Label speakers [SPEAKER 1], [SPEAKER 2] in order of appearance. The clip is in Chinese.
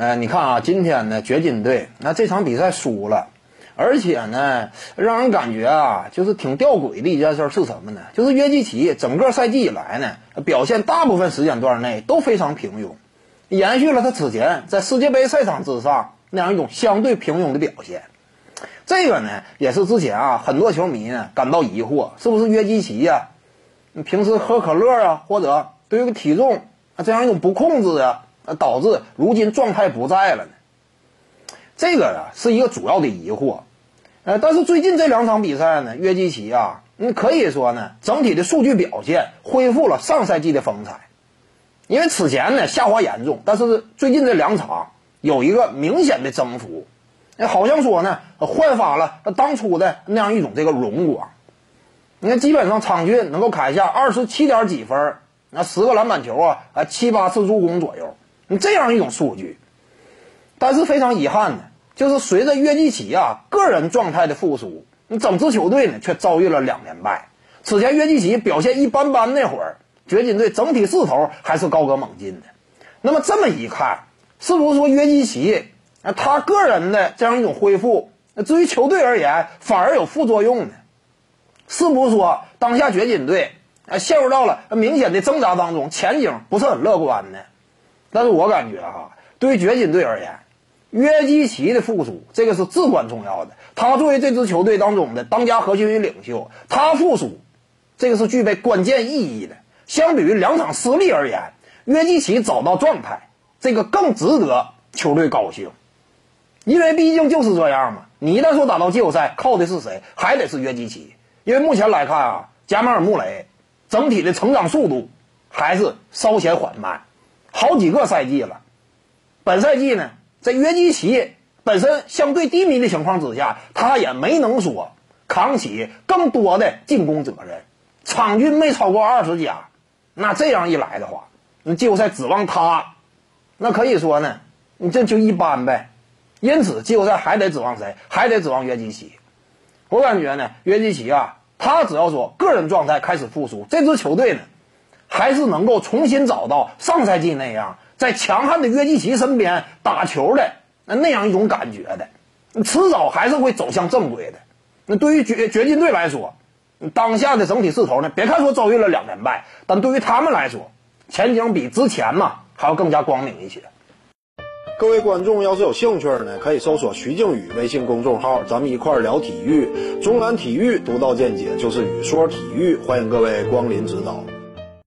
[SPEAKER 1] 呃，你看啊，今天呢，掘金队那这场比赛输了，而且呢，让人感觉啊，就是挺吊诡的一件事是什么呢？就是约基奇整个赛季以来呢，表现大部分时间段内都非常平庸，延续了他此前在世界杯赛场之上那样一种相对平庸的表现。这个呢，也是之前啊，很多球迷呢感到疑惑，是不是约基奇呀？平时喝可乐啊，或者对于体重啊这样一种不控制啊。导致如今状态不在了呢？这个呀是一个主要的疑惑。呃，但是最近这两场比赛呢，约基奇啊，你可以说呢，整体的数据表现恢复了上赛季的风采。因为此前呢下滑严重，但是最近这两场有一个明显的增幅，哎，好像说呢焕发了当初的那样一种这个荣光。你看，基本上场均能够砍下二十七点几分，那十个篮板球啊，啊七八次助攻左右。你这样一种数据，但是非常遗憾的，就是随着约基奇啊个人状态的复苏，你整支球队呢却遭遇了两连败。此前约基奇表现一般般那会儿，掘金队整体势头还是高歌猛进的。那么这么一看，是不是说约基奇啊他个人的这样一种恢复，那至于球队而言反而有副作用呢？是不是说当下掘金队啊陷入到了明显的挣扎当中，前景不是很乐观呢？但是我感觉哈，对于掘金队而言，约基奇的复苏这个是至关重要的。他作为这支球队当中的当家核心与领袖，他复苏，这个是具备关键意义的。相比于两场失利而言，约基奇找到状态，这个更值得球队高兴。因为毕竟就是这样嘛，你一旦说打到季后赛，靠的是谁？还得是约基奇。因为目前来看啊，加马尔穆雷整体的成长速度还是稍显缓慢。好几个赛季了，本赛季呢，在约基奇本身相对低迷的情况之下，他也没能说扛起更多的进攻责任，场均没超过二十加。那这样一来的话，那季后赛指望他，那可以说呢，你这就一般呗。因此，季后赛还得指望谁？还得指望约基奇。我感觉呢，约基奇啊，他只要说个人状态开始复苏，这支球队呢。还是能够重新找到上赛季那样在强悍的约基奇身边打球的那那样一种感觉的，迟早还是会走向正轨的。那对于掘掘金队来说，当下的整体势头呢，别看说遭遇了两连败，但对于他们来说，前景比之前嘛还要更加光明一些。
[SPEAKER 2] 各位观众要是有兴趣呢，可以搜索徐静宇微信公众号，咱们一块聊体育，中南体育独到见解就是语说体育，欢迎各位光临指导。